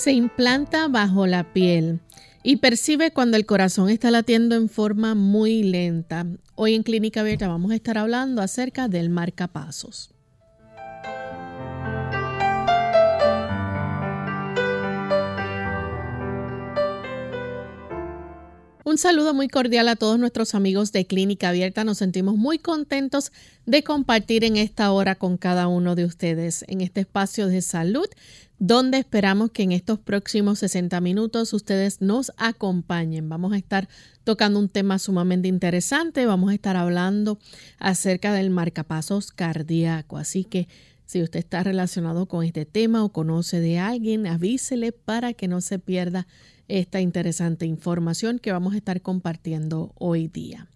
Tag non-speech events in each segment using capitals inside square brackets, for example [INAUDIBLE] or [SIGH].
Se implanta bajo la piel y percibe cuando el corazón está latiendo en forma muy lenta. Hoy en Clínica Abierta vamos a estar hablando acerca del marcapasos. Un saludo muy cordial a todos nuestros amigos de Clínica Abierta. Nos sentimos muy contentos de compartir en esta hora con cada uno de ustedes en este espacio de salud donde esperamos que en estos próximos 60 minutos ustedes nos acompañen. Vamos a estar tocando un tema sumamente interesante, vamos a estar hablando acerca del marcapasos cardíaco, así que si usted está relacionado con este tema o conoce de alguien, avísele para que no se pierda esta interesante información que vamos a estar compartiendo hoy día.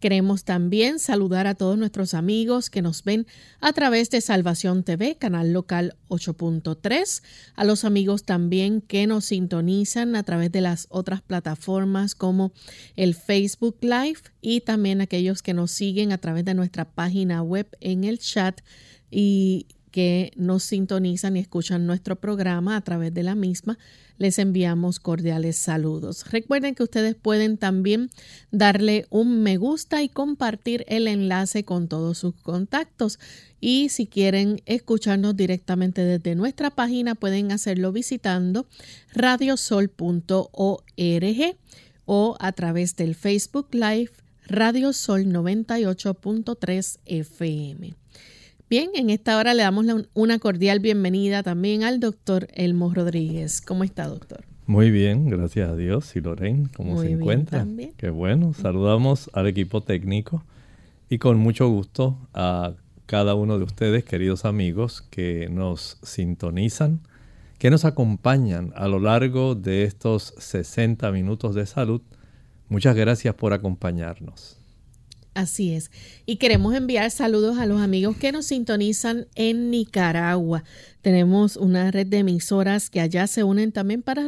Queremos también saludar a todos nuestros amigos que nos ven a través de Salvación TV, canal local 8.3, a los amigos también que nos sintonizan a través de las otras plataformas como el Facebook Live y también aquellos que nos siguen a través de nuestra página web en el chat y que nos sintonizan y escuchan nuestro programa a través de la misma les enviamos cordiales saludos. Recuerden que ustedes pueden también darle un me gusta y compartir el enlace con todos sus contactos. Y si quieren escucharnos directamente desde nuestra página, pueden hacerlo visitando radiosol.org o a través del Facebook Live Radio Sol 98.3 FM. Bien, en esta hora le damos una cordial bienvenida también al doctor Elmo Rodríguez. ¿Cómo está, doctor? Muy bien, gracias a Dios. ¿Y Lorraine, cómo se encuentra? También. Qué bueno. Saludamos al equipo técnico y con mucho gusto a cada uno de ustedes, queridos amigos, que nos sintonizan, que nos acompañan a lo largo de estos 60 minutos de salud. Muchas gracias por acompañarnos. Así es. Y queremos enviar saludos a los amigos que nos sintonizan en Nicaragua. Tenemos una red de emisoras que allá se unen también para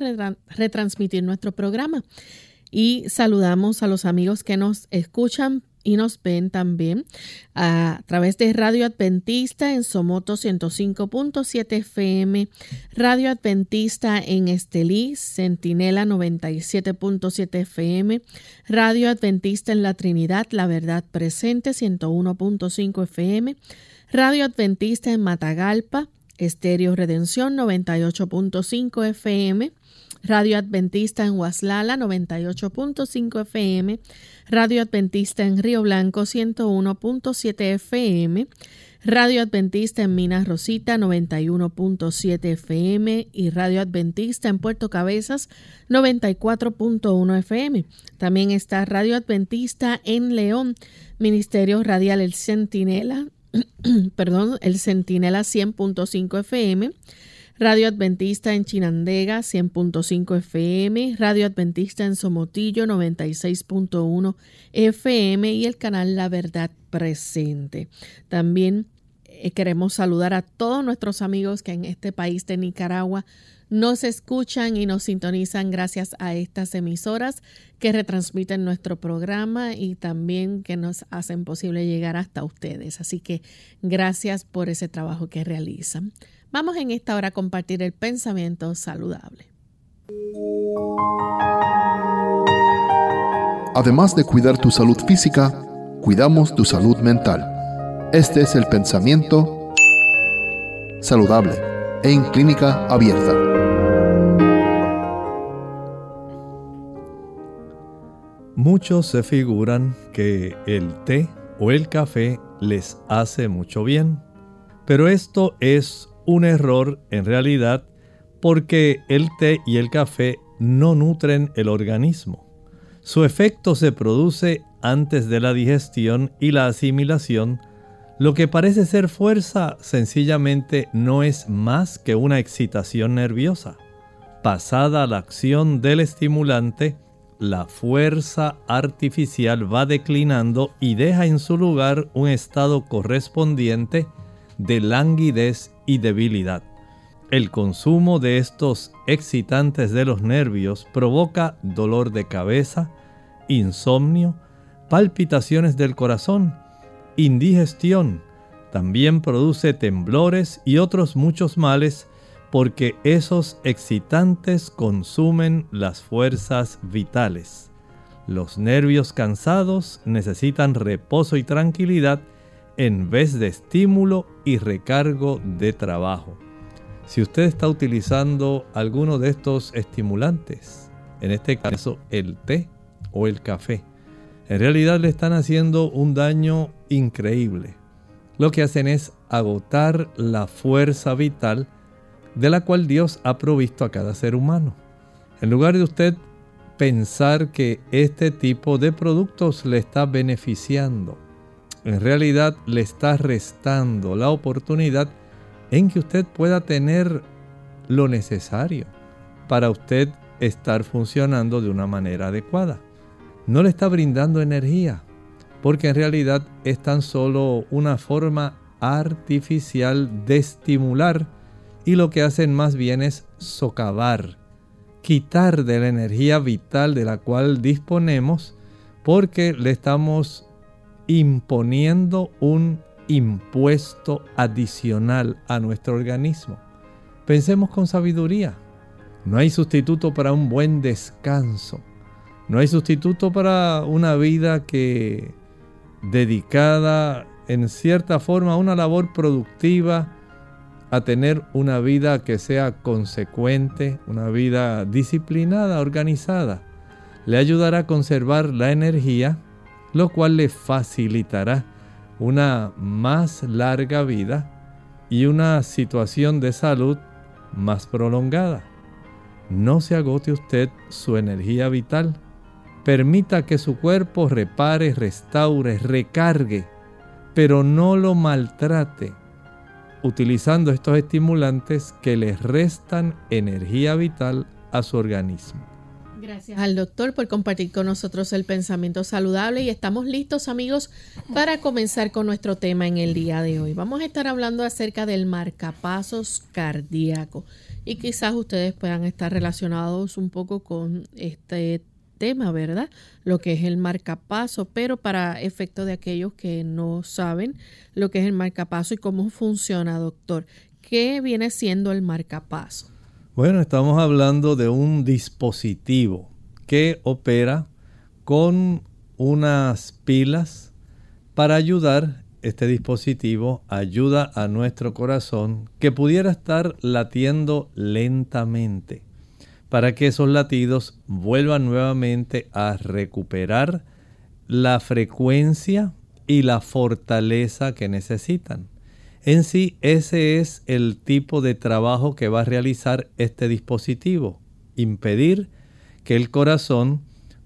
retransmitir nuestro programa. Y saludamos a los amigos que nos escuchan y nos ven también a través de Radio Adventista en Somoto 105.7 FM, Radio Adventista en Estelí, Centinela 97.7 FM, Radio Adventista en la Trinidad, La Verdad Presente 101.5 FM, Radio Adventista en Matagalpa, Estéreo Redención 98.5 FM, Radio Adventista en Huaslala 98.5 FM, Radio Adventista en Río Blanco 101.7 FM, Radio Adventista en Minas Rosita 91.7 FM y Radio Adventista en Puerto Cabezas 94.1 FM. También está Radio Adventista en León, Ministerio Radial El Centinela, [CLEARS THROAT] perdón, El Centinela 100.5 FM. Radio Adventista en Chinandega 100.5 FM, Radio Adventista en Somotillo 96.1 FM y el canal La Verdad Presente. También eh, queremos saludar a todos nuestros amigos que en este país de Nicaragua nos escuchan y nos sintonizan gracias a estas emisoras que retransmiten nuestro programa y también que nos hacen posible llegar hasta ustedes. Así que gracias por ese trabajo que realizan. Vamos en esta hora a compartir el pensamiento saludable. Además de cuidar tu salud física, cuidamos tu salud mental. Este es el pensamiento saludable en clínica abierta. Muchos se figuran que el té o el café les hace mucho bien, pero esto es un error en realidad porque el té y el café no nutren el organismo. Su efecto se produce antes de la digestión y la asimilación, Lo que parece ser fuerza sencillamente no es más que una excitación nerviosa. Pasada la acción del estimulante, la fuerza artificial va declinando y deja en su lugar un estado correspondiente de languidez y debilidad. El consumo de estos excitantes de los nervios provoca dolor de cabeza, insomnio, palpitaciones del corazón, indigestión, también produce temblores y otros muchos males porque esos excitantes consumen las fuerzas vitales. Los nervios cansados necesitan reposo y tranquilidad en vez de estímulo y recargo de trabajo. Si usted está utilizando alguno de estos estimulantes, en este caso el té o el café, en realidad le están haciendo un daño increíble. Lo que hacen es agotar la fuerza vital de la cual Dios ha provisto a cada ser humano. En lugar de usted pensar que este tipo de productos le está beneficiando, en realidad le está restando la oportunidad en que usted pueda tener lo necesario para usted estar funcionando de una manera adecuada. No le está brindando energía, porque en realidad es tan solo una forma artificial de estimular y lo que hacen más bien es socavar, quitar de la energía vital de la cual disponemos porque le estamos imponiendo un impuesto adicional a nuestro organismo. Pensemos con sabiduría. No hay sustituto para un buen descanso. No hay sustituto para una vida que dedicada en cierta forma a una labor productiva, a tener una vida que sea consecuente, una vida disciplinada, organizada. Le ayudará a conservar la energía, lo cual le facilitará una más larga vida y una situación de salud más prolongada. No se agote usted su energía vital Permita que su cuerpo repare, restaure, recargue, pero no lo maltrate utilizando estos estimulantes que le restan energía vital a su organismo. Gracias al doctor por compartir con nosotros el pensamiento saludable y estamos listos amigos para comenzar con nuestro tema en el día de hoy. Vamos a estar hablando acerca del marcapasos cardíaco y quizás ustedes puedan estar relacionados un poco con este tema, ¿verdad? Lo que es el marcapaso, pero para efecto de aquellos que no saben lo que es el marcapaso y cómo funciona, doctor, ¿qué viene siendo el marcapaso? Bueno, estamos hablando de un dispositivo que opera con unas pilas para ayudar este dispositivo ayuda a nuestro corazón que pudiera estar latiendo lentamente para que esos latidos vuelvan nuevamente a recuperar la frecuencia y la fortaleza que necesitan. En sí, ese es el tipo de trabajo que va a realizar este dispositivo, impedir que el corazón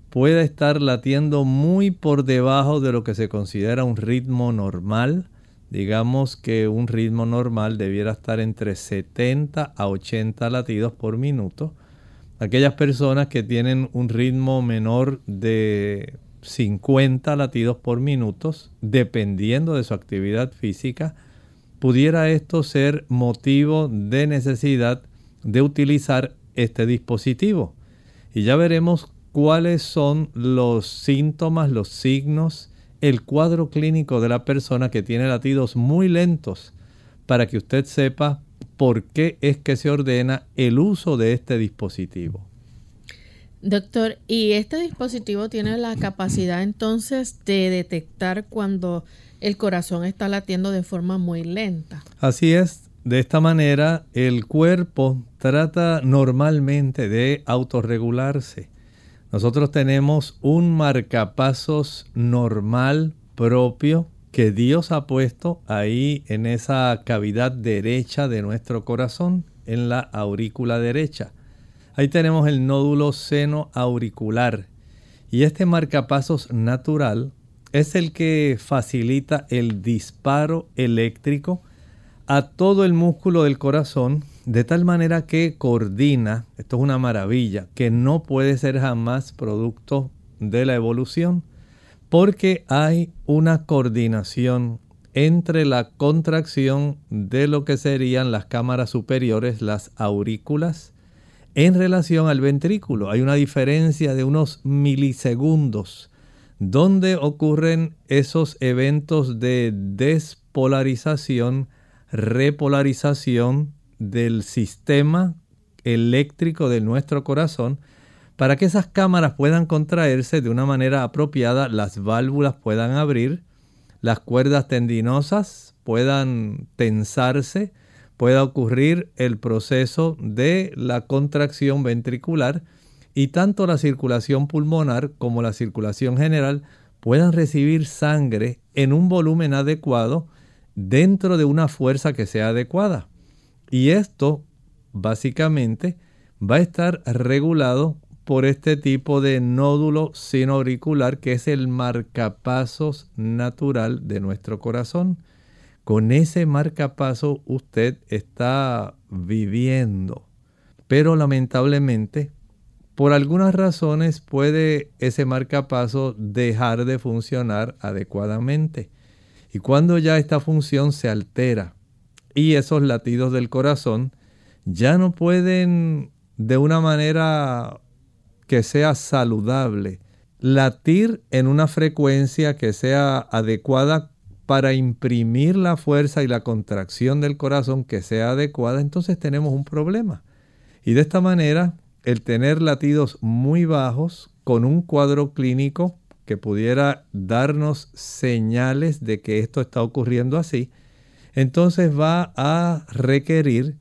pueda estar latiendo muy por debajo de lo que se considera un ritmo normal. Digamos que un ritmo normal debiera estar entre 70 a 80 latidos por minuto aquellas personas que tienen un ritmo menor de 50 latidos por minuto, dependiendo de su actividad física, pudiera esto ser motivo de necesidad de utilizar este dispositivo. Y ya veremos cuáles son los síntomas, los signos, el cuadro clínico de la persona que tiene latidos muy lentos, para que usted sepa por qué es que se ordena el uso de este dispositivo. Doctor, ¿y este dispositivo tiene la capacidad entonces de detectar cuando el corazón está latiendo de forma muy lenta? Así es. De esta manera, el cuerpo trata normalmente de autorregularse. Nosotros tenemos un marcapasos normal propio que Dios ha puesto ahí en esa cavidad derecha de nuestro corazón, en la aurícula derecha. Ahí tenemos el nódulo seno auricular y este marcapasos natural es el que facilita el disparo eléctrico a todo el músculo del corazón de tal manera que coordina, esto es una maravilla, que no puede ser jamás producto de la evolución, porque hay una coordinación entre la contracción de lo que serían las cámaras superiores, las aurículas, en relación al ventrículo. Hay una diferencia de unos milisegundos donde ocurren esos eventos de despolarización, repolarización del sistema eléctrico de nuestro corazón para que esas cámaras puedan contraerse de una manera apropiada, las válvulas puedan abrir, las cuerdas tendinosas puedan tensarse, pueda ocurrir el proceso de la contracción ventricular y tanto la circulación pulmonar como la circulación general puedan recibir sangre en un volumen adecuado dentro de una fuerza que sea adecuada. Y esto básicamente va a estar regulado por este tipo de nódulo sinoauricular que es el marcapasos natural de nuestro corazón. Con ese marcapaso usted está viviendo. Pero lamentablemente, por algunas razones puede ese marcapaso dejar de funcionar adecuadamente. Y cuando ya esta función se altera, y esos latidos del corazón ya no pueden de una manera que sea saludable latir en una frecuencia que sea adecuada para imprimir la fuerza y la contracción del corazón que sea adecuada, entonces tenemos un problema. Y de esta manera, el tener latidos muy bajos con un cuadro clínico que pudiera darnos señales de que esto está ocurriendo así, entonces va a requerir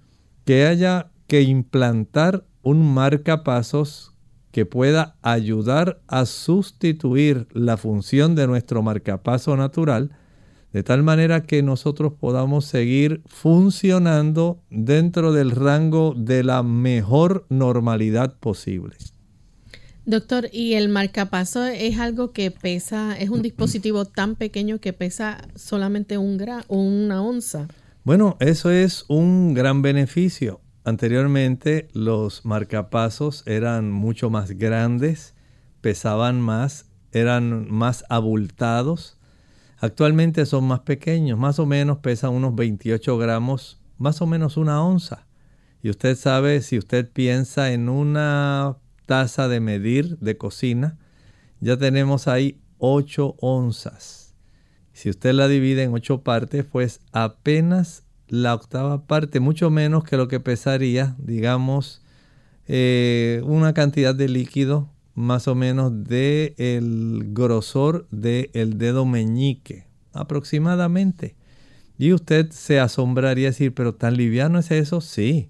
que haya que implantar un marcapasos que pueda ayudar a sustituir la función de nuestro marcapaso natural, de tal manera que nosotros podamos seguir funcionando dentro del rango de la mejor normalidad posible. Doctor, ¿y el marcapaso es algo que pesa, es un dispositivo tan pequeño que pesa solamente un gra, una onza? Bueno, eso es un gran beneficio. Anteriormente los marcapasos eran mucho más grandes, pesaban más, eran más abultados. Actualmente son más pequeños, más o menos pesan unos 28 gramos, más o menos una onza. Y usted sabe, si usted piensa en una taza de medir de cocina, ya tenemos ahí 8 onzas. Si usted la divide en 8 partes, pues apenas la octava parte, mucho menos que lo que pesaría, digamos, eh, una cantidad de líquido más o menos del el grosor del dedo meñique, aproximadamente. Y usted se asombraría decir, pero tan liviano es eso, sí.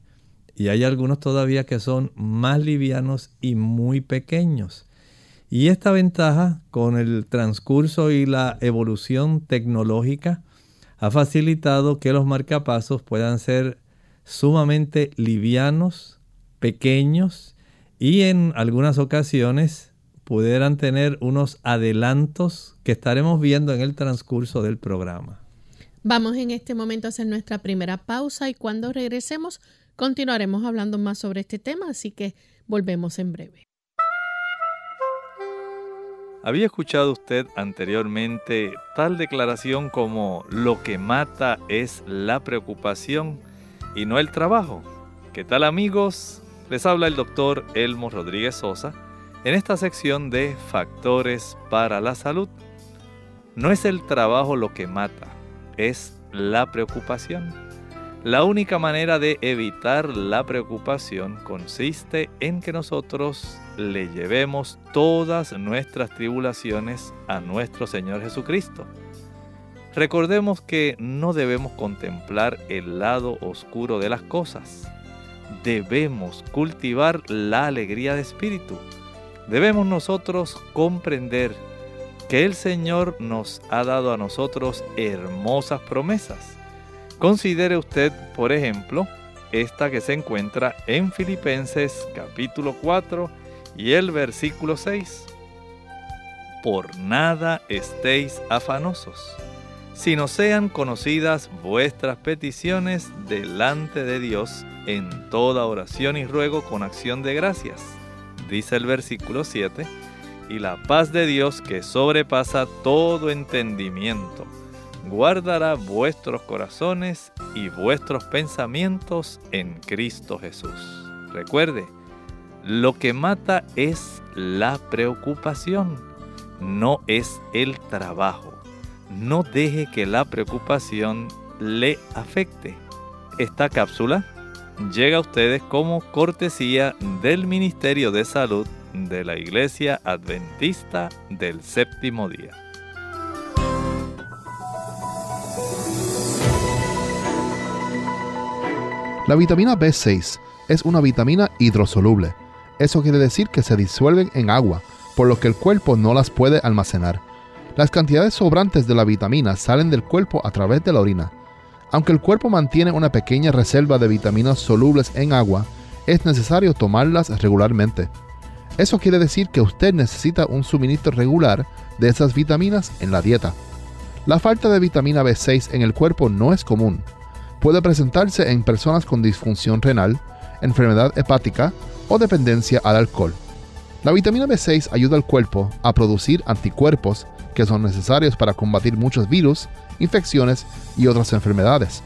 Y hay algunos todavía que son más livianos y muy pequeños. Y esta ventaja con el transcurso y la evolución tecnológica ha facilitado que los marcapasos puedan ser sumamente livianos, pequeños y en algunas ocasiones pudieran tener unos adelantos que estaremos viendo en el transcurso del programa. Vamos en este momento a hacer nuestra primera pausa y cuando regresemos Continuaremos hablando más sobre este tema, así que volvemos en breve. ¿Había escuchado usted anteriormente tal declaración como lo que mata es la preocupación y no el trabajo? ¿Qué tal amigos? Les habla el doctor Elmo Rodríguez Sosa en esta sección de Factores para la Salud. No es el trabajo lo que mata, es la preocupación. La única manera de evitar la preocupación consiste en que nosotros le llevemos todas nuestras tribulaciones a nuestro Señor Jesucristo. Recordemos que no debemos contemplar el lado oscuro de las cosas. Debemos cultivar la alegría de espíritu. Debemos nosotros comprender que el Señor nos ha dado a nosotros hermosas promesas Considere usted, por ejemplo, esta que se encuentra en Filipenses capítulo 4 y el versículo 6. por nada estéis afanosos, sino sean conocidas vuestras peticiones delante de Dios en toda oración y ruego con acción de gracias. Dice el versículo 7, y la paz de Dios que sobrepasa todo entendimiento, guardará vuestros corazones y vuestros pensamientos en Cristo Jesús. Recuerde, lo que mata es la preocupación, no es el trabajo. No deje que la preocupación le afecte. Esta cápsula llega a ustedes como cortesía del Ministerio de Salud de la Iglesia Adventista del Séptimo Día. La vitamina B6 es una vitamina hidrosoluble eso quiere decir que se disuelven en agua, por lo que el cuerpo no las puede almacenar. Las cantidades sobrantes de la vitamina salen del cuerpo a través de la orina. Aunque el cuerpo mantiene una pequeña reserva de vitaminas solubles en agua, es necesario tomarlas regularmente. Eso quiere decir que usted necesita un suministro regular de esas vitaminas en la dieta. La falta de vitamina B6 en el cuerpo no es común. Puede presentarse en personas con disfunción renal, enfermedad hepática, o dependencia al alcohol. La vitamina B6 ayuda al cuerpo a producir anticuerpos que son necesarios para combatir muchos virus, infecciones y otras enfermedades.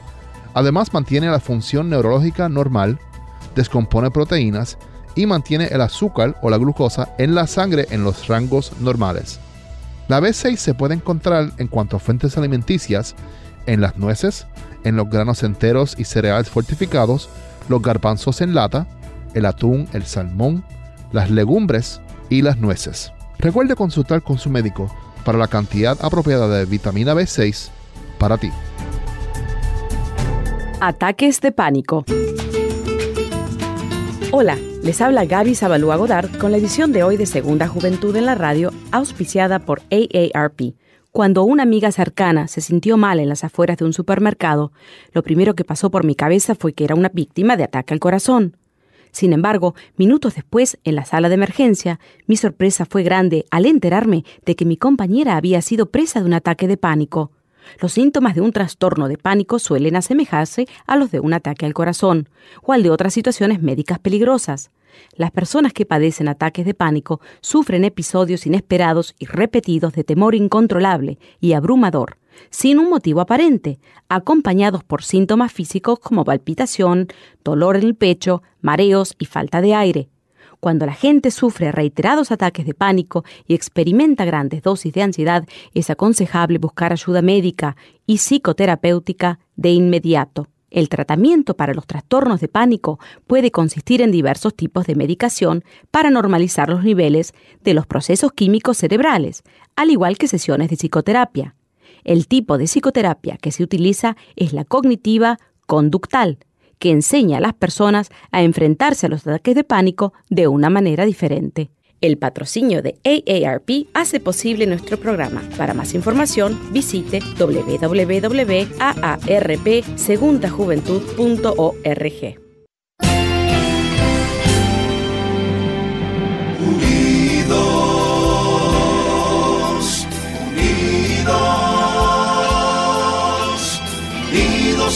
Además mantiene la función neurológica normal, descompone proteínas y mantiene el azúcar o la glucosa en la sangre en los rangos normales. La B6 se puede encontrar en cuanto a fuentes alimenticias en las nueces, en los granos enteros y cereales fortificados, los garbanzos en lata, el atún, el salmón, las legumbres y las nueces. Recuerde consultar con su médico para la cantidad apropiada de vitamina B6 para ti. Ataques de pánico. Hola, les habla Gaby Zabalúa Godard con la edición de hoy de Segunda Juventud en la Radio, auspiciada por AARP. Cuando una amiga cercana se sintió mal en las afueras de un supermercado, lo primero que pasó por mi cabeza fue que era una víctima de ataque al corazón. Sin embargo, minutos después, en la sala de emergencia, mi sorpresa fue grande al enterarme de que mi compañera había sido presa de un ataque de pánico. Los síntomas de un trastorno de pánico suelen asemejarse a los de un ataque al corazón o al de otras situaciones médicas peligrosas. Las personas que padecen ataques de pánico sufren episodios inesperados y repetidos de temor incontrolable y abrumador, sin un motivo aparente, acompañados por síntomas físicos como palpitación, dolor en el pecho, mareos y falta de aire. Cuando la gente sufre reiterados ataques de pánico y experimenta grandes dosis de ansiedad, es aconsejable buscar ayuda médica y psicoterapéutica de inmediato. El tratamiento para los trastornos de pánico puede consistir en diversos tipos de medicación para normalizar los niveles de los procesos químicos cerebrales, al igual que sesiones de psicoterapia. El tipo de psicoterapia que se utiliza es la cognitiva conductal, que enseña a las personas a enfrentarse a los ataques de pánico de una manera diferente. El patrocinio de AARP hace posible nuestro programa. Para más información, visite www.aarpsegundajuventud.org.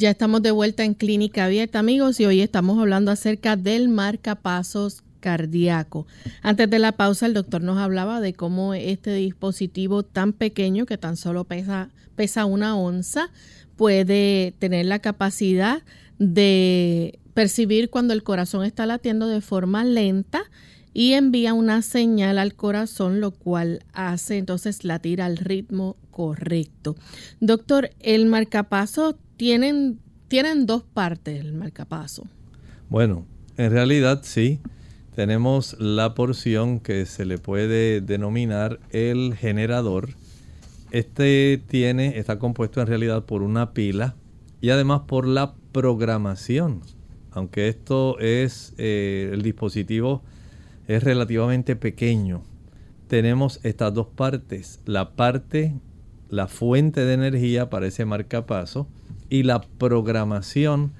Ya estamos de vuelta en Clínica Abierta, amigos, y hoy estamos hablando acerca del marcapasos cardíaco. Antes de la pausa, el doctor nos hablaba de cómo este dispositivo tan pequeño, que tan solo pesa, pesa una onza, puede tener la capacidad de percibir cuando el corazón está latiendo de forma lenta y envía una señal al corazón, lo cual hace entonces latir al ritmo correcto. Doctor, el marcapaso tienen, tienen dos partes, el marcapaso. Bueno, en realidad sí. Tenemos la porción que se le puede denominar el generador. Este tiene, está compuesto en realidad por una pila y además por la programación. Aunque esto es eh, el dispositivo es relativamente pequeño. Tenemos estas dos partes, la parte, la fuente de energía para ese marcapaso y la programación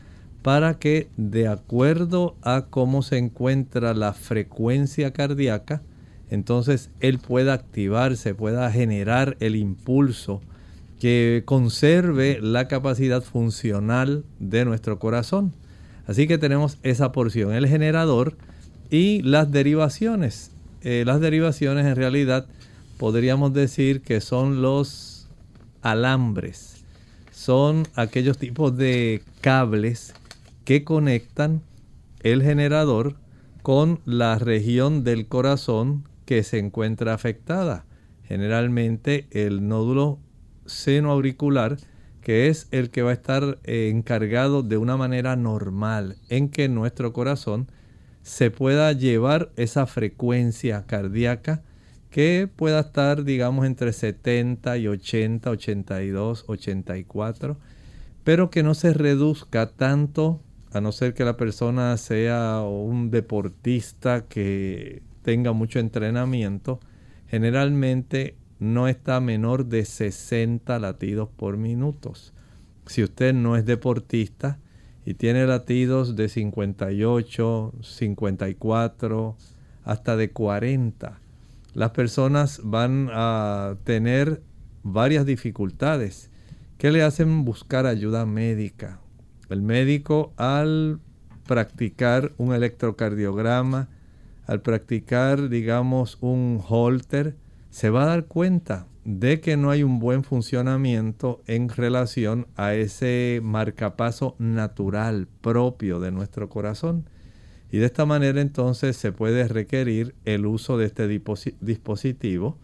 para que de acuerdo a cómo se encuentra la frecuencia cardíaca, entonces él pueda activarse, pueda generar el impulso que conserve la capacidad funcional de nuestro corazón. Así que tenemos esa porción, el generador, y las derivaciones. Eh, las derivaciones en realidad podríamos decir que son los alambres. Son aquellos tipos de cables que conectan el generador con la región del corazón que se encuentra afectada. Generalmente el nódulo seno auricular, que es el que va a estar eh, encargado de una manera normal en que nuestro corazón se pueda llevar esa frecuencia cardíaca que pueda estar, digamos, entre 70 y 80, 82, 84, pero que no se reduzca tanto, a no ser que la persona sea un deportista que tenga mucho entrenamiento, generalmente no está menor de 60 latidos por minutos. Si usted no es deportista, y tiene latidos de 58, 54, hasta de 40. Las personas van a tener varias dificultades que le hacen buscar ayuda médica. El médico al practicar un electrocardiograma, al practicar, digamos, un holter, se va a dar cuenta de que no hay un buen funcionamiento en relación a ese marcapaso natural propio de nuestro corazón. Y de esta manera entonces se puede requerir el uso de este dispositivo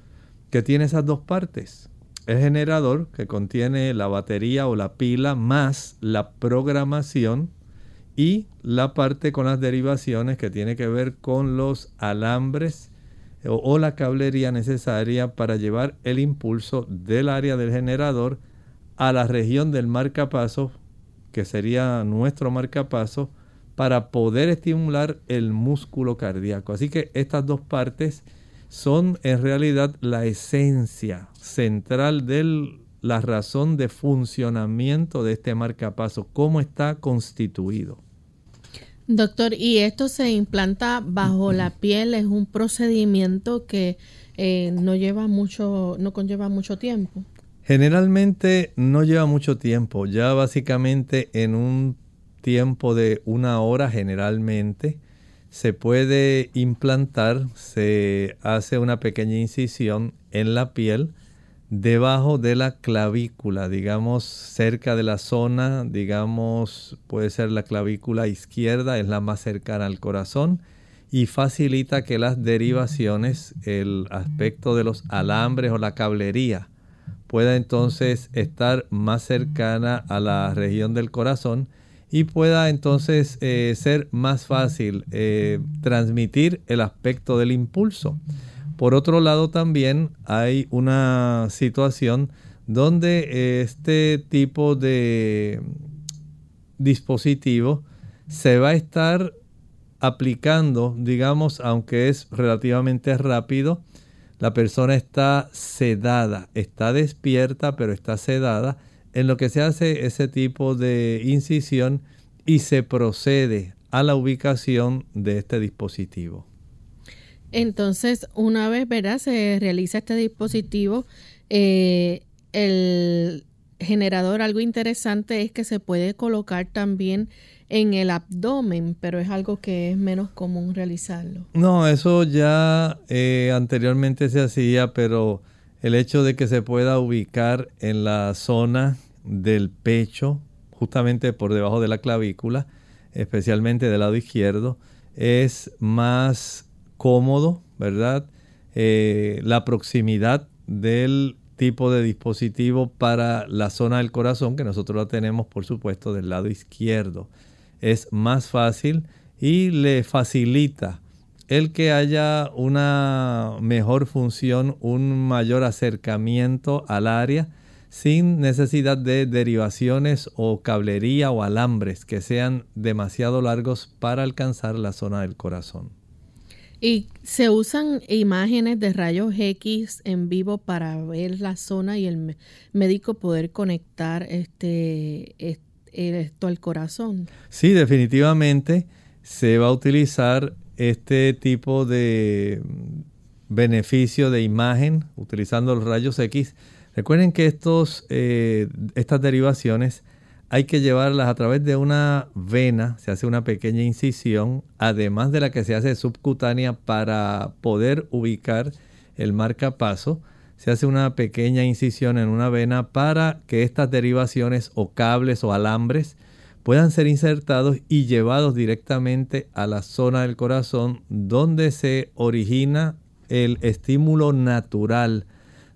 que tiene esas dos partes. El generador que contiene la batería o la pila más la programación y la parte con las derivaciones que tiene que ver con los alambres o, la cablería necesaria para llevar el impulso del área del generador a la región del marcapaso, que sería nuestro marcapaso, para poder estimular el músculo cardíaco. Así que estas dos partes son en realidad la esencia central de la razón de funcionamiento de este marcapaso, cómo está constituido. Doctor, ¿y esto se implanta bajo la piel? ¿Es un procedimiento que eh, no lleva mucho, no conlleva mucho tiempo? Generalmente no lleva mucho tiempo, ya básicamente en un tiempo de una hora generalmente se puede implantar, se hace una pequeña incisión en la piel, debajo de la clavícula, digamos cerca de la zona, digamos puede ser la clavícula izquierda, es la más cercana al corazón y facilita que las derivaciones, el aspecto de los alambres o la cablería pueda entonces estar más cercana a la región del corazón y pueda entonces eh, ser más fácil eh, transmitir el aspecto del impulso. Por otro lado también hay una situación donde este tipo de dispositivo se va a estar aplicando, digamos, aunque es relativamente rápido, la persona está sedada, está despierta, pero está sedada, en lo que se hace ese tipo de incisión y se procede a la ubicación de este dispositivo. Entonces, una vez ¿verdad? se realiza este dispositivo, eh, el generador, algo interesante es que se puede colocar también en el abdomen, pero es algo que es menos común realizarlo. No, eso ya eh, anteriormente se hacía, pero el hecho de que se pueda ubicar en la zona del pecho, justamente por debajo de la clavícula, especialmente del lado izquierdo, es más cómodo, ¿verdad? Eh, la proximidad del tipo de dispositivo para la zona del corazón, que nosotros la tenemos, por supuesto, del lado izquierdo. Es más fácil y le facilita el que haya una mejor función, un mayor acercamiento al área sin necesidad de derivaciones o cablería o alambres que sean demasiado largos para alcanzar la zona del corazón. Y se usan imágenes de rayos X en vivo para ver la zona y el médico poder conectar este, esto al corazón. Sí, definitivamente se va a utilizar este tipo de beneficio de imagen utilizando los rayos X. Recuerden que estos, eh, estas derivaciones hay que llevarlas a través de una vena, se hace una pequeña incisión, además de la que se hace subcutánea para poder ubicar el marcapaso, se hace una pequeña incisión en una vena para que estas derivaciones o cables o alambres puedan ser insertados y llevados directamente a la zona del corazón donde se origina el estímulo natural,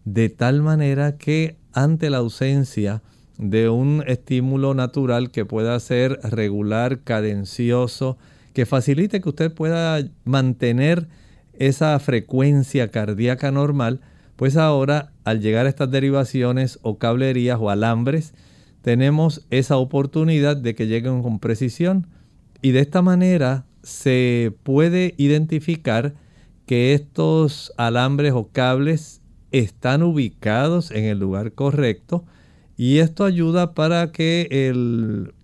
de tal manera que ante la ausencia de un estímulo natural que pueda ser regular, cadencioso, que facilite que usted pueda mantener esa frecuencia cardíaca normal, pues ahora al llegar a estas derivaciones o cablerías o alambres, tenemos esa oportunidad de que lleguen con precisión. Y de esta manera se puede identificar que estos alambres o cables están ubicados en el lugar correcto, y esto ayuda para que el,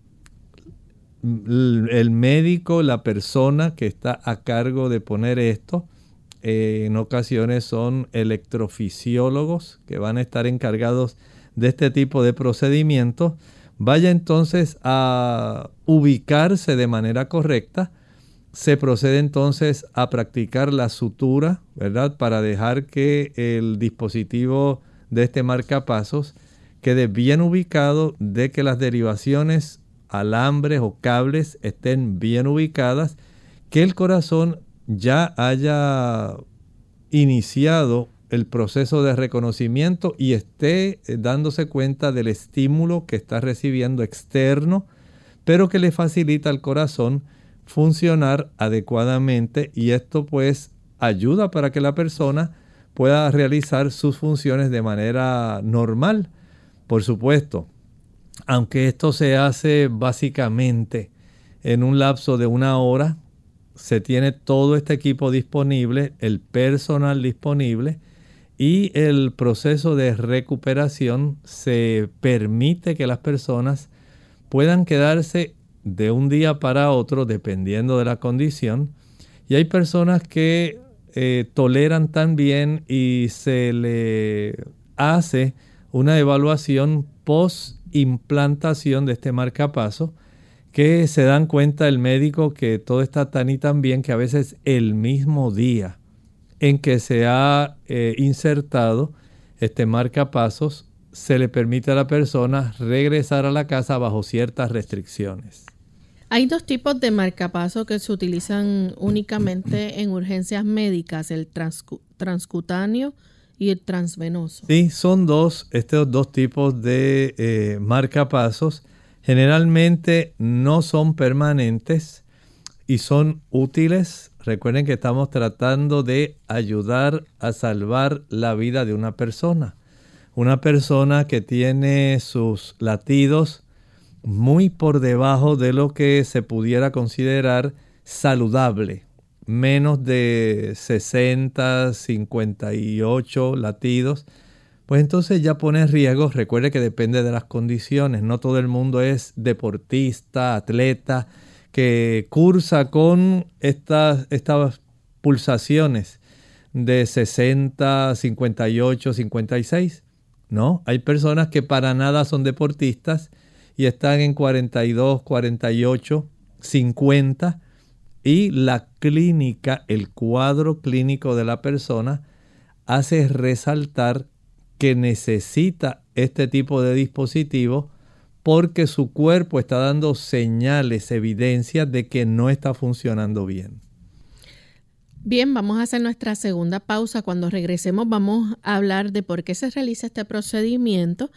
el médico, la persona que está a cargo de poner esto, eh, en ocasiones son electrofisiólogos que van a estar encargados de este tipo de procedimientos, vaya entonces a ubicarse de manera correcta. Se procede entonces a practicar la sutura, ¿verdad? Para dejar que el dispositivo de este marcapasos quede bien ubicado, de que las derivaciones, alambres o cables estén bien ubicadas, que el corazón ya haya iniciado el proceso de reconocimiento y esté eh, dándose cuenta del estímulo que está recibiendo externo, pero que le facilita al corazón funcionar adecuadamente y esto pues ayuda para que la persona pueda realizar sus funciones de manera normal. Por supuesto, aunque esto se hace básicamente en un lapso de una hora, se tiene todo este equipo disponible, el personal disponible y el proceso de recuperación se permite que las personas puedan quedarse de un día para otro dependiendo de la condición. Y hay personas que eh, toleran también y se le hace una evaluación post implantación de este marcapaso que se dan cuenta el médico que todo está tan y tan bien que a veces el mismo día en que se ha eh, insertado este marcapasos se le permite a la persona regresar a la casa bajo ciertas restricciones. Hay dos tipos de marcapasos que se utilizan únicamente en urgencias médicas, el transcutáneo y el transvenoso. Sí, son dos, estos dos tipos de eh, marcapasos. Generalmente no son permanentes y son útiles. Recuerden que estamos tratando de ayudar a salvar la vida de una persona. Una persona que tiene sus latidos muy por debajo de lo que se pudiera considerar saludable menos de 60, 58 latidos, pues entonces ya pone riesgo. Recuerde que depende de las condiciones. No todo el mundo es deportista, atleta, que cursa con estas, estas pulsaciones de 60, 58, 56. No, hay personas que para nada son deportistas y están en 42, 48, 50 y la clínica, el cuadro clínico de la persona, hace resaltar que necesita este tipo de dispositivo porque su cuerpo está dando señales, evidencias de que no está funcionando bien. Bien, vamos a hacer nuestra segunda pausa. Cuando regresemos vamos a hablar de por qué se realiza este procedimiento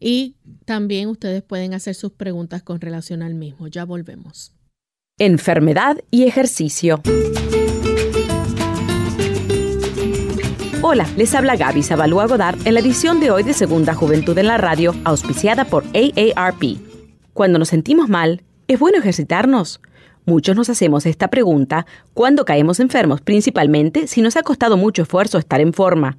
y también ustedes pueden hacer sus preguntas con relación al mismo. Ya volvemos. Enfermedad y ejercicio. Hola, les habla Gaby Zabalúa Godard en la edición de hoy de Segunda Juventud en la Radio, auspiciada por AARP. Cuando nos sentimos mal, ¿es bueno ejercitarnos? Muchos nos hacemos esta pregunta cuando caemos enfermos, principalmente si nos ha costado mucho esfuerzo estar en forma.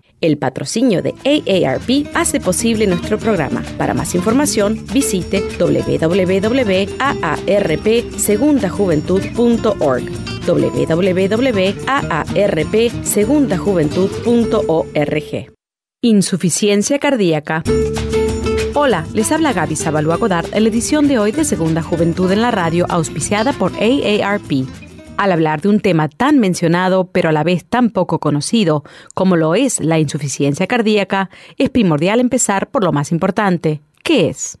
El patrocinio de AARP hace posible nuestro programa. Para más información, visite www.aarpsegundajuventud.org www.aarpsegundajuventud.org Insuficiencia cardíaca. Hola, les habla Gaby Zabalúa Godard en la edición de hoy de Segunda Juventud en la Radio, auspiciada por AARP. Al hablar de un tema tan mencionado pero a la vez tan poco conocido como lo es la insuficiencia cardíaca, es primordial empezar por lo más importante. ¿Qué es?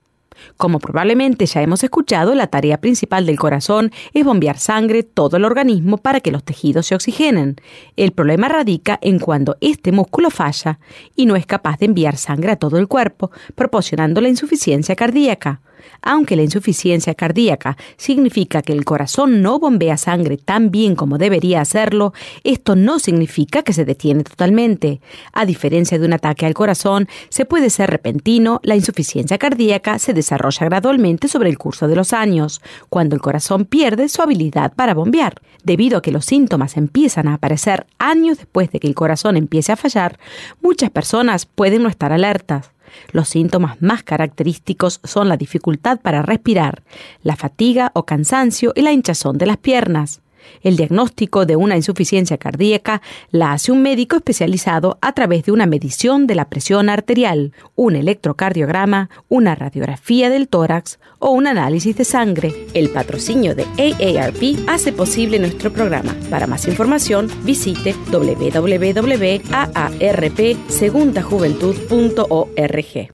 Como probablemente ya hemos escuchado, la tarea principal del corazón es bombear sangre todo el organismo para que los tejidos se oxigenen. El problema radica en cuando este músculo falla y no es capaz de enviar sangre a todo el cuerpo, proporcionando la insuficiencia cardíaca. Aunque la insuficiencia cardíaca significa que el corazón no bombea sangre tan bien como debería hacerlo, esto no significa que se detiene totalmente. A diferencia de un ataque al corazón, se puede ser repentino, la insuficiencia cardíaca se desarrolla gradualmente sobre el curso de los años, cuando el corazón pierde su habilidad para bombear. Debido a que los síntomas empiezan a aparecer años después de que el corazón empiece a fallar, muchas personas pueden no estar alertas. Los síntomas más característicos son la dificultad para respirar, la fatiga o cansancio y la hinchazón de las piernas. El diagnóstico de una insuficiencia cardíaca la hace un médico especializado a través de una medición de la presión arterial, un electrocardiograma, una radiografía del tórax o un análisis de sangre. El patrocinio de AARP hace posible nuestro programa. Para más información, visite www.aarpsegundajuventud.org.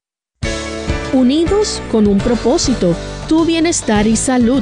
Unidos con un propósito, tu bienestar y salud.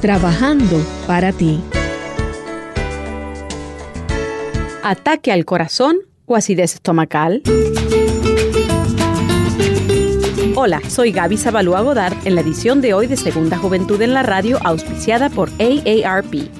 trabajando para ti. Ataque al corazón o acidez estomacal. Hola, soy Gaby Zabalúa Godard en la edición de hoy de Segunda Juventud en la Radio auspiciada por AARP.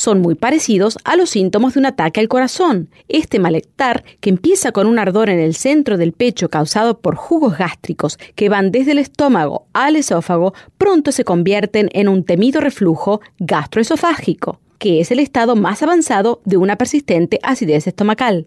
son muy parecidos a los síntomas de un ataque al corazón. Este malestar, que empieza con un ardor en el centro del pecho causado por jugos gástricos que van desde el estómago al esófago, pronto se convierten en un temido reflujo gastroesofágico, que es el estado más avanzado de una persistente acidez estomacal.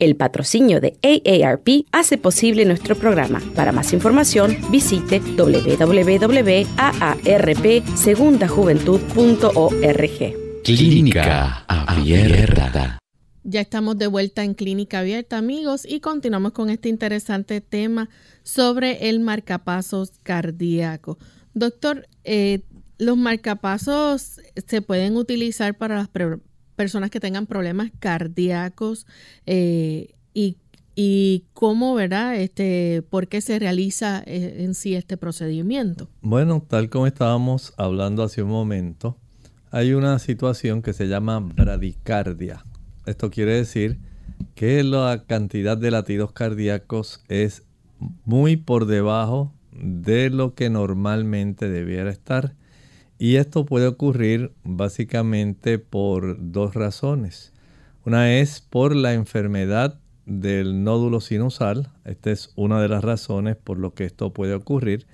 El patrocinio de AARP hace posible nuestro programa. Para más información, visite www.aarpsegundajuventud.org. Clínica Abierta. Ya estamos de vuelta en Clínica Abierta, amigos, y continuamos con este interesante tema sobre el marcapasos cardíaco. Doctor, eh, los marcapasos se pueden utilizar para las personas que tengan problemas cardíacos eh, y, cómo, ¿verdad? Este, ¿Por qué se realiza eh, en sí este procedimiento? Bueno, tal como estábamos hablando hace un momento, hay una situación que se llama bradicardia. Esto quiere decir que la cantidad de latidos cardíacos es muy por debajo de lo que normalmente debiera estar. Y esto puede ocurrir básicamente por dos razones. Una es por la enfermedad del nódulo sinusal. Esta es una de las razones por lo que esto puede ocurrir.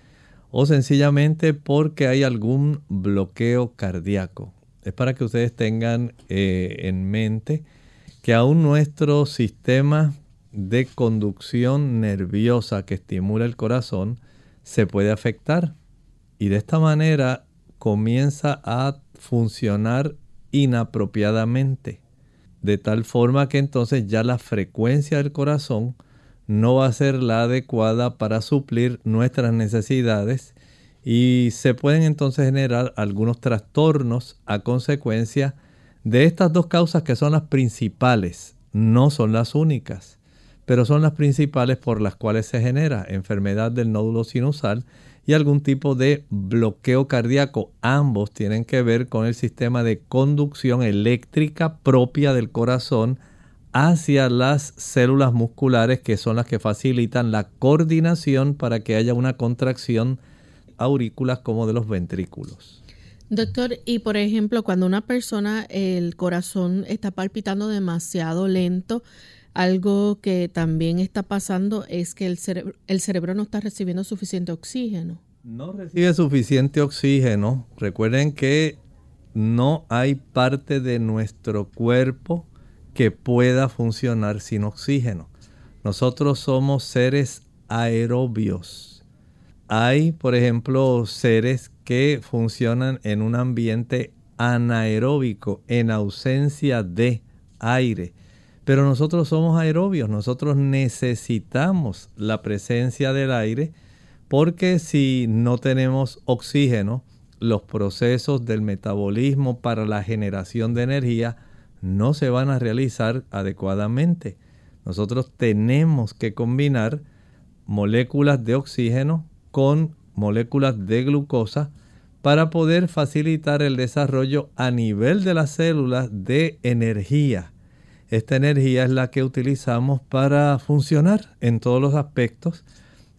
O sencillamente porque hay algún bloqueo cardíaco. Es para que ustedes tengan eh, en mente que aún nuestro sistema de conducción nerviosa que estimula el corazón se puede afectar. Y de esta manera comienza a funcionar inapropiadamente. De tal forma que entonces ya la frecuencia del corazón no va a ser la adecuada para suplir nuestras necesidades y se pueden entonces generar algunos trastornos a consecuencia de estas dos causas que son las principales. No son las únicas, pero son las principales por las cuales se genera enfermedad del nódulo sinusal y algún tipo de bloqueo cardíaco. Ambos tienen que ver con el sistema de conducción eléctrica propia del corazón hacia las células musculares que son las que facilitan la coordinación para que haya una contracción aurículas como de los ventrículos. Doctor, y por ejemplo, cuando una persona el corazón está palpitando demasiado lento, algo que también está pasando es que el cerebro, el cerebro no está recibiendo suficiente oxígeno. No recibe suficiente oxígeno. Recuerden que no hay parte de nuestro cuerpo que pueda funcionar sin oxígeno. Nosotros somos seres aerobios. Hay, por ejemplo, seres que funcionan en un ambiente anaeróbico, en ausencia de aire. Pero nosotros somos aerobios, nosotros necesitamos la presencia del aire porque si no tenemos oxígeno, los procesos del metabolismo para la generación de energía no se van a realizar adecuadamente. Nosotros tenemos que combinar moléculas de oxígeno con moléculas de glucosa para poder facilitar el desarrollo a nivel de las células de energía esta energía es la que utilizamos para funcionar en todos los aspectos,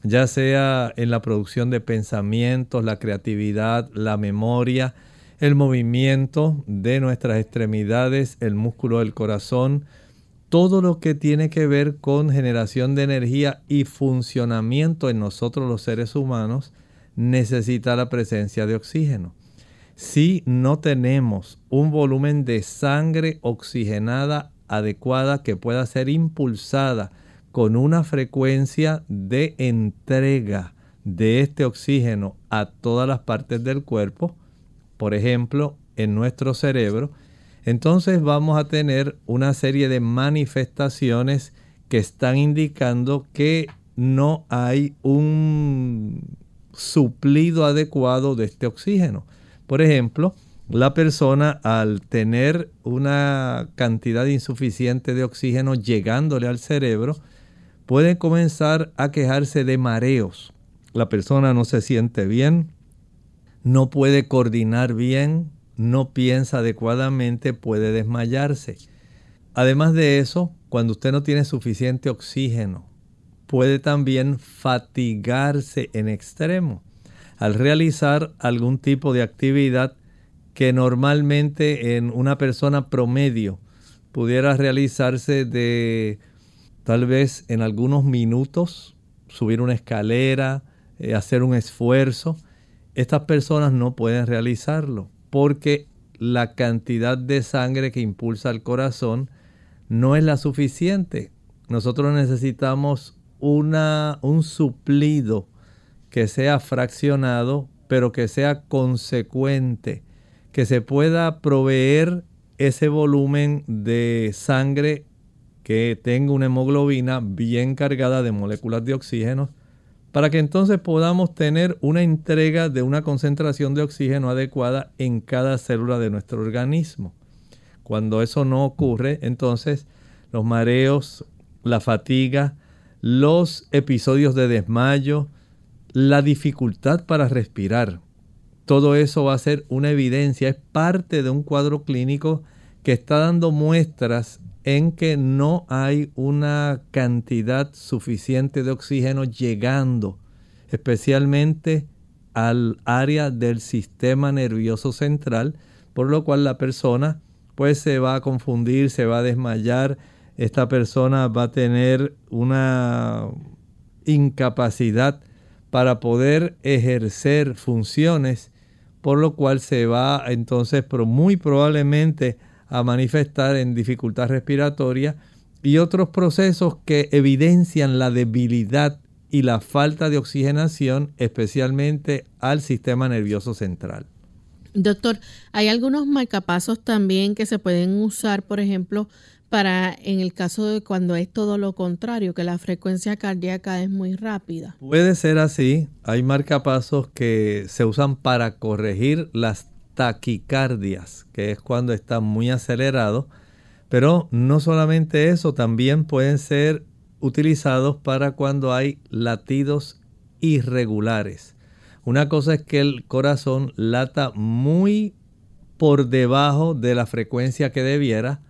ya sea en la producción de pensamientos, la creatividad, la memoria, el movimiento de nuestras extremidades, el músculo del corazón, todo lo que tiene que ver con generación de energía y funcionamiento en nosotros los seres humanos necesita la presencia de oxígeno. Si no tenemos un volumen de sangre oxigenada adecuada que pueda ser impulsada con una frecuencia de entrega de este oxígeno a todas las partes del cuerpo, por ejemplo, en nuestro cerebro, entonces vamos a tener una serie de manifestaciones que están indicando que no hay un suplido adecuado de este oxígeno. Por ejemplo, la persona al tener una cantidad insuficiente de oxígeno llegándole al cerebro, puede comenzar a quejarse de mareos. La persona no se siente bien, no puede coordinar bien, no piensa adecuadamente, puede desmayarse. Además de eso, cuando usted no tiene suficiente oxígeno puede también fatigarse en extremo al realizar algún tipo de actividad que normalmente en una persona promedio pudiera realizarse de tal vez en algunos minutos, subir una escalera, eh, hacer un esfuerzo. Estas personas no pueden realizarlo porque la cantidad de sangre que impulsa el corazón no es la suficiente. Nosotros necesitamos una, un suplido que sea fraccionado, pero que sea consecuente, que se pueda proveer ese volumen de sangre que tenga una hemoglobina bien cargada de moléculas de oxígeno, para que entonces podamos tener una entrega de una concentración de oxígeno adecuada en cada célula de nuestro organismo. Cuando eso no ocurre, entonces los mareos, la fatiga, los episodios de desmayo, la dificultad para respirar. Todo eso va a ser una evidencia, es parte de un cuadro clínico que está dando muestras en que no hay una cantidad suficiente de oxígeno llegando, especialmente al área del sistema nervioso central, por lo cual la persona pues se va a confundir, se va a desmayar, esta persona va a tener una incapacidad para poder ejercer funciones, por lo cual se va entonces pero muy probablemente a manifestar en dificultad respiratoria y otros procesos que evidencian la debilidad y la falta de oxigenación, especialmente al sistema nervioso central. Doctor, hay algunos marcapasos también que se pueden usar, por ejemplo, para en el caso de cuando es todo lo contrario, que la frecuencia cardíaca es muy rápida. Puede ser así. Hay marcapasos que se usan para corregir las taquicardias, que es cuando está muy acelerado. Pero no solamente eso, también pueden ser utilizados para cuando hay latidos irregulares. Una cosa es que el corazón lata muy por debajo de la frecuencia que debiera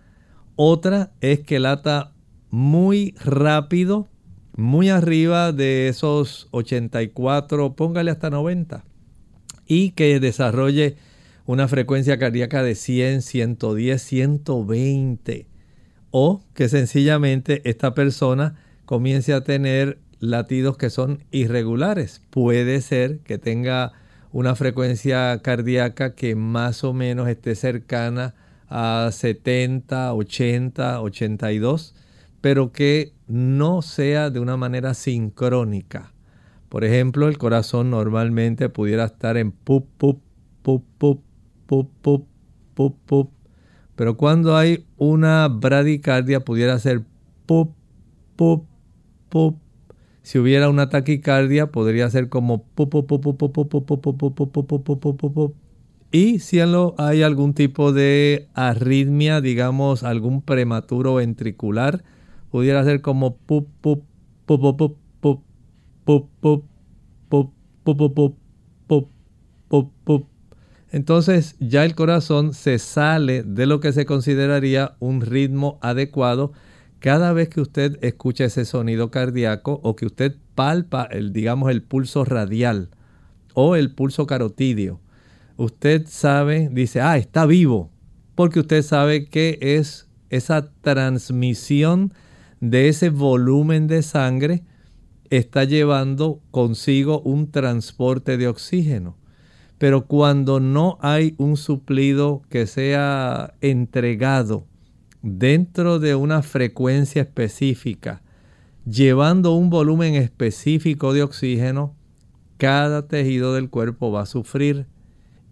otra es que lata muy rápido, muy arriba de esos 84, póngale hasta 90. Y que desarrolle una frecuencia cardíaca de 100, 110, 120. O que sencillamente esta persona comience a tener latidos que son irregulares. Puede ser que tenga una frecuencia cardíaca que más o menos esté cercana a 70, 80, 82, pero que no sea de una manera sincrónica. Por ejemplo, el corazón normalmente pudiera estar en pup, pup, pup, pup, pup, pup, pup, pup, pero cuando hay una bradicardia pudiera ser pup, pup, pup. Si hubiera una taquicardia podría ser como pup, pup, pup, pup, pup, pup, pup, pup, pup, pup, pup, pup, pup, y si hay algún tipo de arritmia, digamos algún prematuro ventricular, pudiera ser como pup pup entonces ya el corazón se sale de lo que se consideraría un ritmo adecuado cada vez que usted escucha ese sonido cardíaco o que usted palpa el digamos el pulso radial o el pulso carotidio usted sabe, dice, ah, está vivo, porque usted sabe que es esa transmisión de ese volumen de sangre está llevando consigo un transporte de oxígeno. Pero cuando no hay un suplido que sea entregado dentro de una frecuencia específica, llevando un volumen específico de oxígeno, cada tejido del cuerpo va a sufrir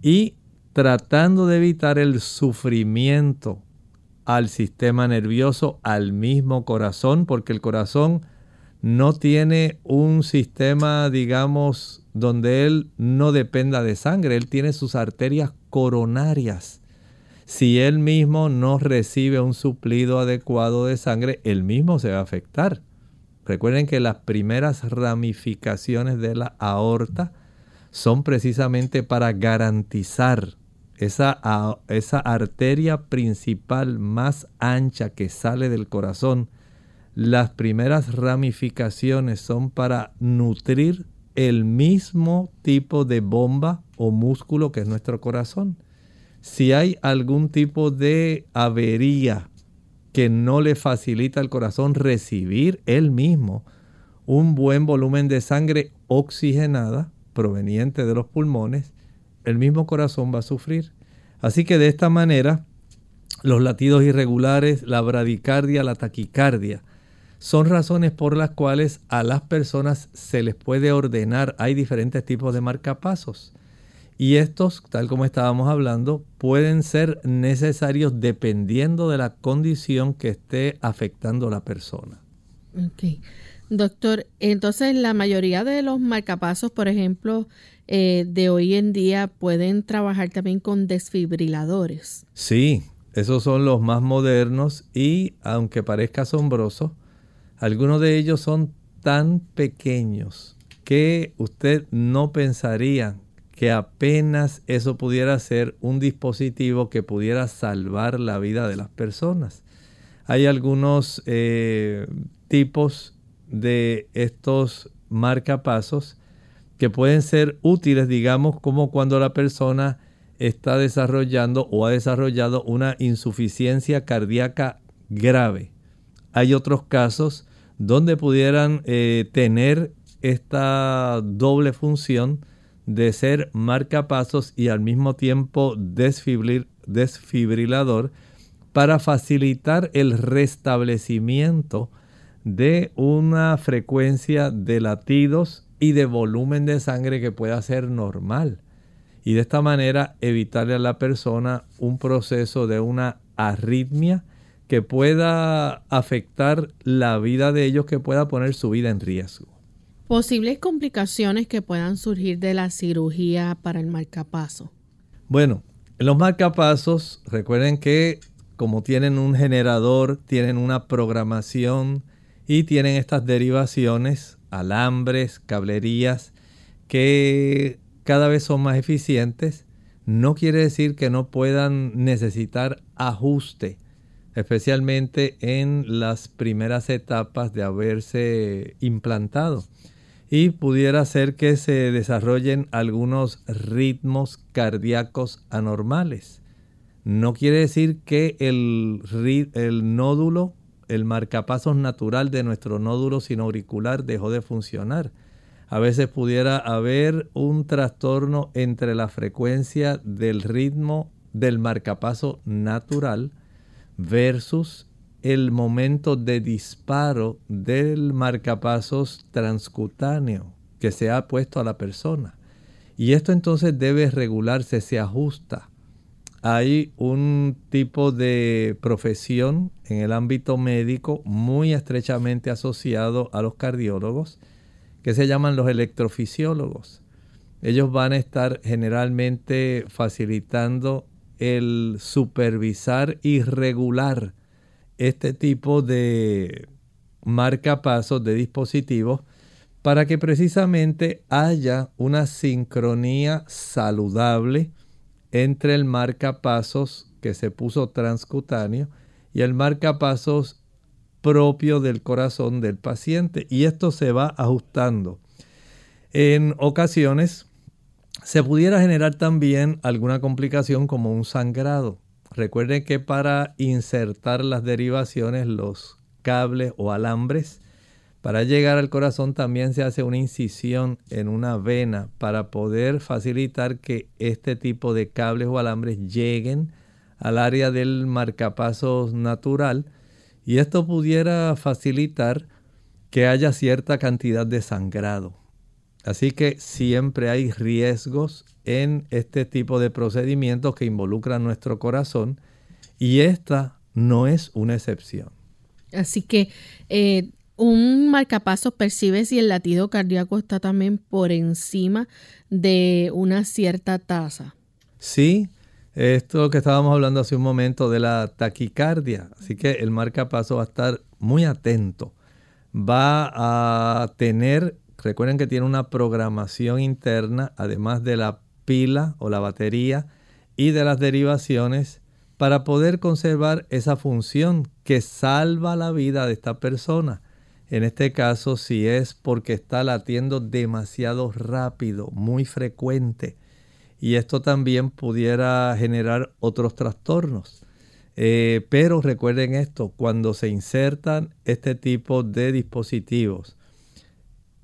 y tratando de evitar el sufrimiento al sistema nervioso, al mismo corazón, porque el corazón no tiene un sistema, digamos, donde él no dependa de sangre, él tiene sus arterias coronarias. Si él mismo no recibe un suplido adecuado de sangre, él mismo se va a afectar. Recuerden que las primeras ramificaciones de la aorta son precisamente para garantizar esa, esa arteria principal más ancha que sale del corazón, las primeras ramificaciones son para nutrir el mismo tipo de bomba o músculo que es nuestro corazón. Si hay algún tipo de avería que no le facilita al corazón recibir él mismo un buen volumen de sangre oxigenada proveniente de los pulmones, el mismo corazón va a sufrir. Así que de esta manera, los latidos irregulares, la bradicardia, la taquicardia, son razones por las cuales a las personas se les puede ordenar, hay diferentes tipos de marcapasos. Y estos, tal como estábamos hablando, pueden ser necesarios dependiendo de la condición que esté afectando la persona. Ok. Doctor, entonces la mayoría de los marcapasos, por ejemplo, eh, de hoy en día pueden trabajar también con desfibriladores. Sí, esos son los más modernos y aunque parezca asombroso, algunos de ellos son tan pequeños que usted no pensaría que apenas eso pudiera ser un dispositivo que pudiera salvar la vida de las personas. Hay algunos eh, tipos de estos marcapasos que pueden ser útiles, digamos, como cuando la persona está desarrollando o ha desarrollado una insuficiencia cardíaca grave. Hay otros casos donde pudieran eh, tener esta doble función de ser marcapasos y al mismo tiempo desfibrilador para facilitar el restablecimiento de una frecuencia de latidos y de volumen de sangre que pueda ser normal. Y de esta manera evitarle a la persona un proceso de una arritmia que pueda afectar la vida de ellos, que pueda poner su vida en riesgo. Posibles complicaciones que puedan surgir de la cirugía para el marcapaso. Bueno, los marcapasos, recuerden que como tienen un generador, tienen una programación y tienen estas derivaciones, alambres, cablerías, que cada vez son más eficientes, no quiere decir que no puedan necesitar ajuste especialmente en las primeras etapas de haberse implantado. Y pudiera ser que se desarrollen algunos ritmos cardíacos anormales. No quiere decir que el, el nódulo, el marcapasos natural de nuestro nódulo sinauricular dejó de funcionar. A veces pudiera haber un trastorno entre la frecuencia del ritmo del marcapaso natural versus el momento de disparo del marcapasos transcutáneo que se ha puesto a la persona. Y esto entonces debe regularse, se ajusta. Hay un tipo de profesión en el ámbito médico muy estrechamente asociado a los cardiólogos que se llaman los electrofisiólogos. Ellos van a estar generalmente facilitando el supervisar y regular este tipo de marcapasos de dispositivos para que precisamente haya una sincronía saludable entre el marcapasos que se puso transcutáneo y el marcapasos propio del corazón del paciente y esto se va ajustando. En ocasiones se pudiera generar también alguna complicación como un sangrado. Recuerden que para insertar las derivaciones, los cables o alambres, para llegar al corazón también se hace una incisión en una vena para poder facilitar que este tipo de cables o alambres lleguen al área del marcapasos natural y esto pudiera facilitar que haya cierta cantidad de sangrado. Así que siempre hay riesgos en este tipo de procedimientos que involucran nuestro corazón y esta no es una excepción. Así que eh, un marcapaso percibe si el latido cardíaco está también por encima de una cierta tasa. Sí, esto que estábamos hablando hace un momento de la taquicardia. Así que el marcapaso va a estar muy atento. Va a tener Recuerden que tiene una programación interna, además de la pila o la batería y de las derivaciones, para poder conservar esa función que salva la vida de esta persona. En este caso, si es porque está latiendo demasiado rápido, muy frecuente, y esto también pudiera generar otros trastornos. Eh, pero recuerden esto, cuando se insertan este tipo de dispositivos,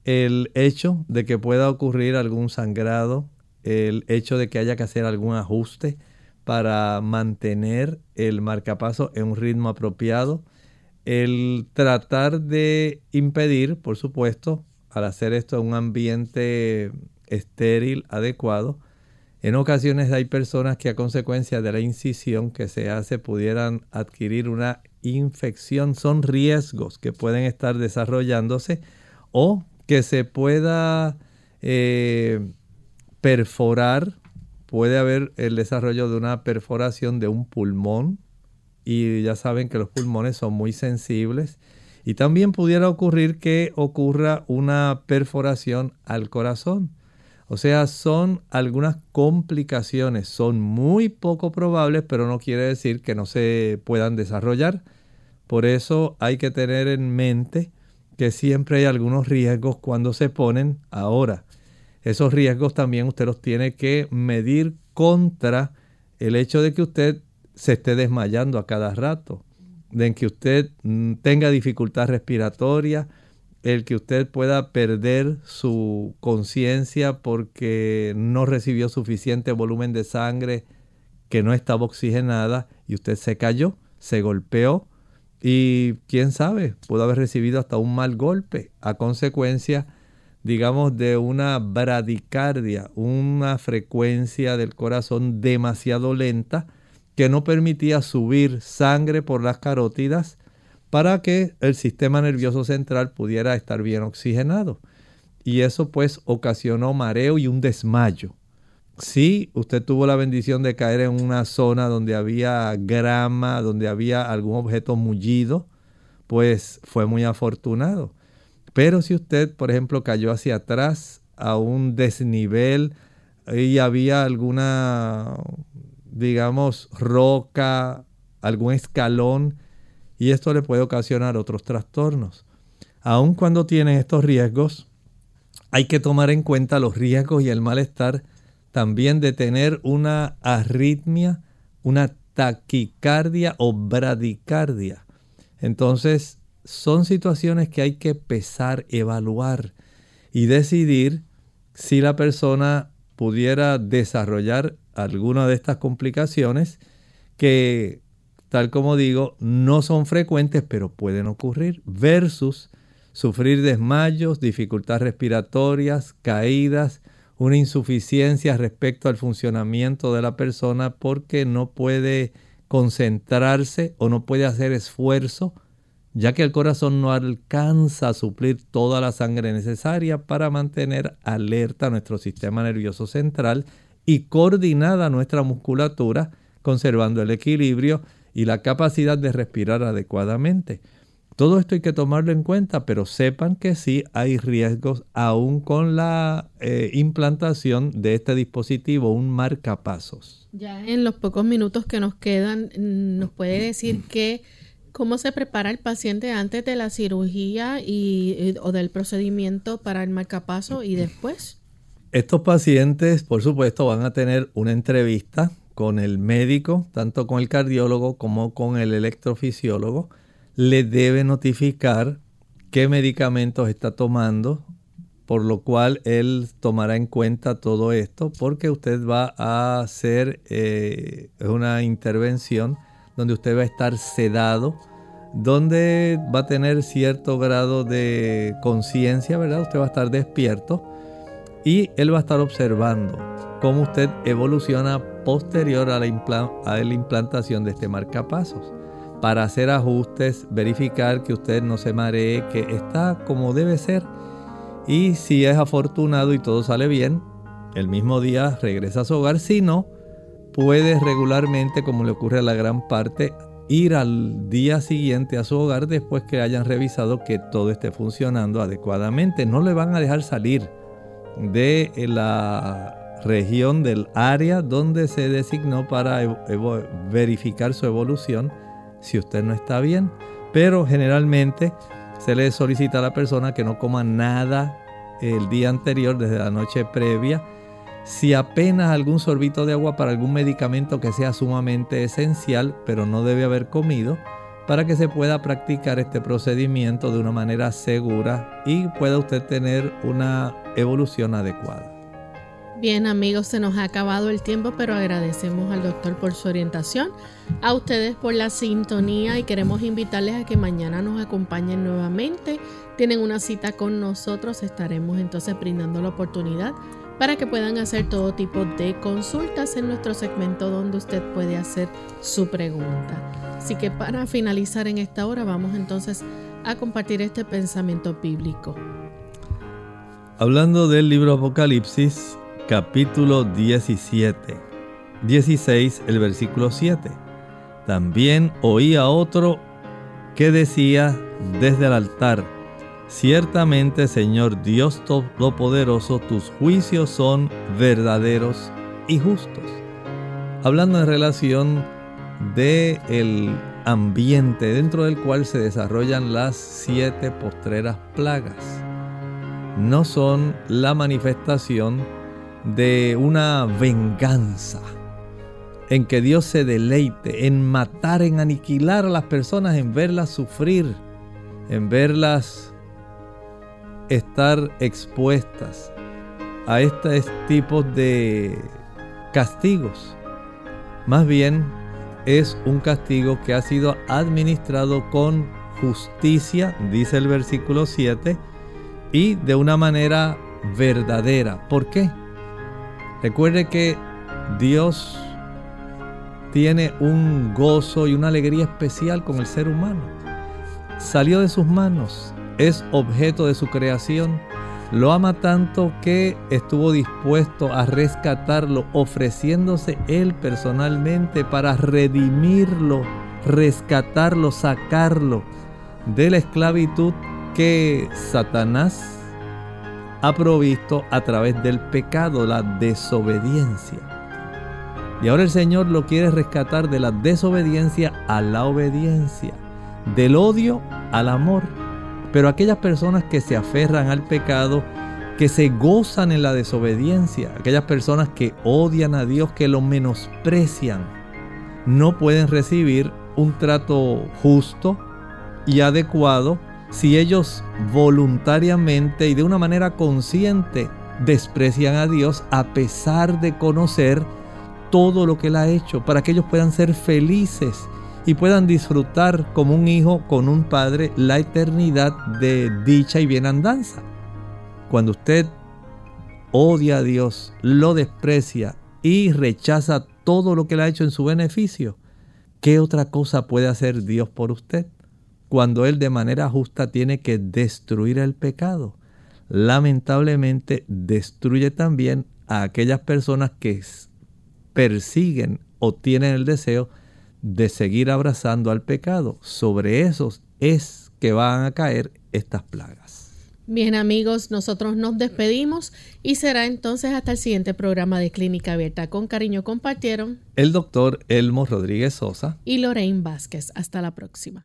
el hecho de que pueda ocurrir algún sangrado, el hecho de que haya que hacer algún ajuste para mantener el marcapaso en un ritmo apropiado, el tratar de impedir, por supuesto, al hacer esto en un ambiente estéril, adecuado, en ocasiones hay personas que a consecuencia de la incisión que se hace pudieran adquirir una infección. Son riesgos que pueden estar desarrollándose o que se pueda eh, perforar. Puede haber el desarrollo de una perforación de un pulmón y ya saben que los pulmones son muy sensibles. Y también pudiera ocurrir que ocurra una perforación al corazón. O sea, son algunas complicaciones, son muy poco probables, pero no quiere decir que no se puedan desarrollar. Por eso hay que tener en mente que siempre hay algunos riesgos cuando se ponen ahora. Esos riesgos también usted los tiene que medir contra el hecho de que usted se esté desmayando a cada rato, de que usted mm, tenga dificultad respiratoria, el que usted pueda perder su conciencia porque no recibió suficiente volumen de sangre que no estaba oxigenada y usted se cayó, se golpeó y quién sabe, pudo haber recibido hasta un mal golpe. A consecuencia, digamos, de una bradicardia, una frecuencia del corazón demasiado lenta que no permitía subir sangre por las carótidas para que el sistema nervioso central pudiera estar bien oxigenado. Y eso pues ocasionó mareo y un desmayo. Si usted tuvo la bendición de caer en una zona donde había grama, donde había algún objeto mullido, pues fue muy afortunado. Pero si usted, por ejemplo, cayó hacia atrás a un desnivel y había alguna, digamos, roca, algún escalón y esto le puede ocasionar otros trastornos. Aun cuando tienen estos riesgos, hay que tomar en cuenta los riesgos y el malestar también de tener una arritmia, una taquicardia o bradicardia. Entonces, son situaciones que hay que pesar, evaluar y decidir si la persona pudiera desarrollar alguna de estas complicaciones que tal como digo, no son frecuentes, pero pueden ocurrir, versus sufrir desmayos, dificultades respiratorias, caídas, una insuficiencia respecto al funcionamiento de la persona porque no puede concentrarse o no puede hacer esfuerzo, ya que el corazón no alcanza a suplir toda la sangre necesaria para mantener alerta nuestro sistema nervioso central y coordinada nuestra musculatura, conservando el equilibrio y la capacidad de respirar adecuadamente. Todo esto hay que tomarlo en cuenta, pero sepan que sí hay riesgos aún con la eh, implantación de este dispositivo, un marcapasos. Ya en los pocos minutos que nos quedan, nos puede decir que cómo se prepara el paciente antes de la cirugía y, o del procedimiento para el marcapaso y después. Estos pacientes, por supuesto, van a tener una entrevista con el médico, tanto con el cardiólogo como con el electrofisiólogo, le debe notificar qué medicamentos está tomando, por lo cual él tomará en cuenta todo esto, porque usted va a hacer eh, una intervención donde usted va a estar sedado, donde va a tener cierto grado de conciencia, ¿verdad? Usted va a estar despierto y él va a estar observando cómo usted evoluciona posterior a la, implantación de este marcapasos. Para hacer ajustes, verificar que usted no se maree, que está como debe ser. Y si es afortunado y todo sale bien, el mismo día regresa a su hogar. Si no, puede regularmente, como le ocurre a la gran parte, ir al día siguiente a su hogar después que hayan revisado que todo esté funcionando adecuadamente. No le van a dejar salir de la región del área donde se designó para verificar su evolución si usted no está bien. Pero generalmente se le solicita a la persona que no coma nada el día anterior, desde la noche previa. Si apenas algún sorbito de agua para algún medicamento que sea sumamente esencial, pero no debe haber comido, para que se pueda practicar este procedimiento de una manera segura y pueda usted tener una evolución adecuada. Bien amigos, se nos ha acabado el tiempo, pero agradecemos al doctor por su orientación, a ustedes por la sintonía y queremos invitarles a que mañana nos acompañen nuevamente. Tienen una cita con nosotros, estaremos entonces brindando la oportunidad para que puedan hacer todo tipo de consultas en nuestro segmento donde usted puede hacer su pregunta. Así que para finalizar en esta hora vamos entonces a compartir este pensamiento bíblico. Hablando del libro Apocalipsis, capítulo 17, 16, el versículo 7. También oí otro que decía desde el altar, Ciertamente, Señor Dios Todopoderoso, tus juicios son verdaderos y justos. Hablando en relación de el ambiente dentro del cual se desarrollan las siete postreras plagas. No son la manifestación de una venganza en que Dios se deleite en matar, en aniquilar a las personas, en verlas sufrir, en verlas estar expuestas a estos tipos de castigos. Más bien es un castigo que ha sido administrado con justicia, dice el versículo 7, y de una manera verdadera. ¿Por qué? Recuerde que Dios tiene un gozo y una alegría especial con el ser humano. Salió de sus manos, es objeto de su creación. Lo ama tanto que estuvo dispuesto a rescatarlo, ofreciéndose él personalmente para redimirlo, rescatarlo, sacarlo de la esclavitud que Satanás ha provisto a través del pecado, la desobediencia. Y ahora el Señor lo quiere rescatar de la desobediencia a la obediencia, del odio al amor. Pero aquellas personas que se aferran al pecado, que se gozan en la desobediencia, aquellas personas que odian a Dios, que lo menosprecian, no pueden recibir un trato justo y adecuado si ellos voluntariamente y de una manera consciente desprecian a Dios a pesar de conocer todo lo que Él ha hecho, para que ellos puedan ser felices y puedan disfrutar como un hijo con un padre la eternidad de dicha y bienandanza. Cuando usted odia a Dios, lo desprecia y rechaza todo lo que Él ha hecho en su beneficio, ¿qué otra cosa puede hacer Dios por usted? cuando Él de manera justa tiene que destruir el pecado. Lamentablemente destruye también a aquellas personas que persiguen o tienen el deseo de seguir abrazando al pecado. Sobre esos es que van a caer estas plagas. Bien amigos, nosotros nos despedimos y será entonces hasta el siguiente programa de Clínica Abierta. Con cariño compartieron el doctor Elmo Rodríguez Sosa y Lorraine Vázquez. Hasta la próxima.